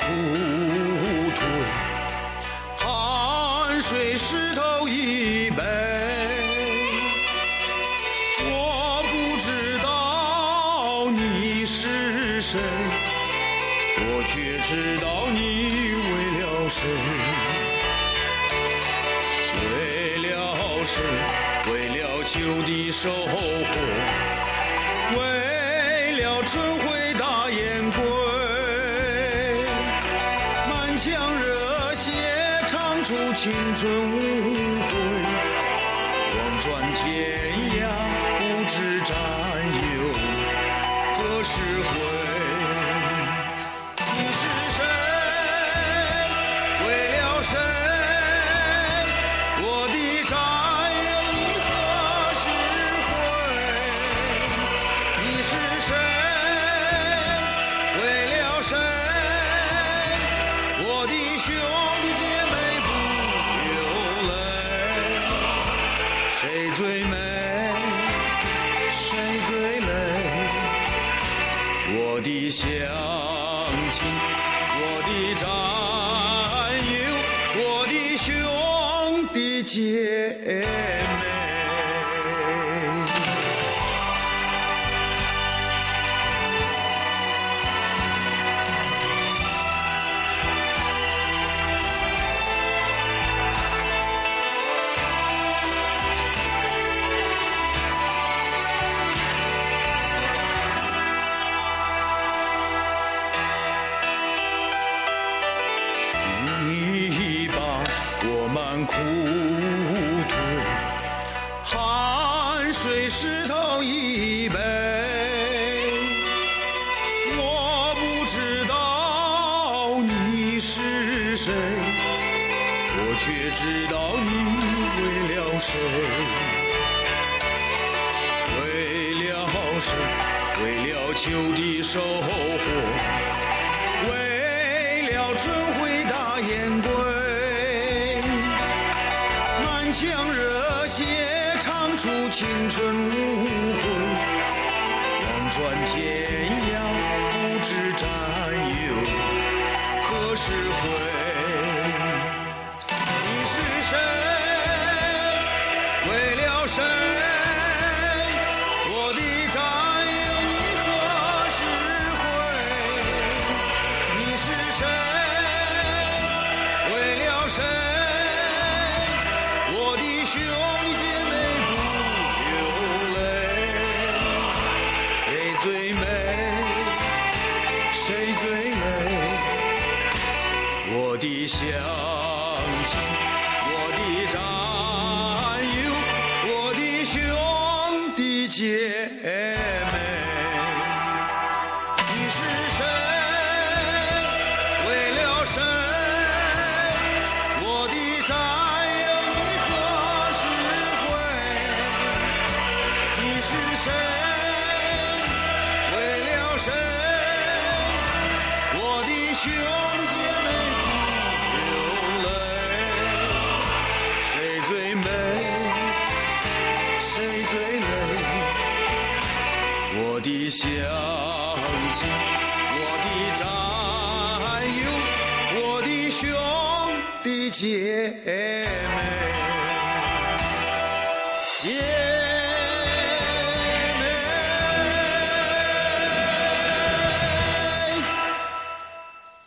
满裤腿，汗水湿透衣背。我不知道你是谁，我却知道你为了谁，为了谁，为了秋的收获，为了春回大雁归，腔热血唱出青春无悔，望穿天的乡亲，我的战友，我的兄弟姐妹。倒一杯。我不知道你是谁，我却知道你为了谁，为了谁，为了秋的收获。为了春回大雁归，满腔热血出青春无悔，望穿天涯不知战友何时回。你是谁？为了谁？我的乡亲我的战友我的兄弟姐妹你是谁为了谁我的战友你何时回你是谁为了谁我的兄姐妹，姐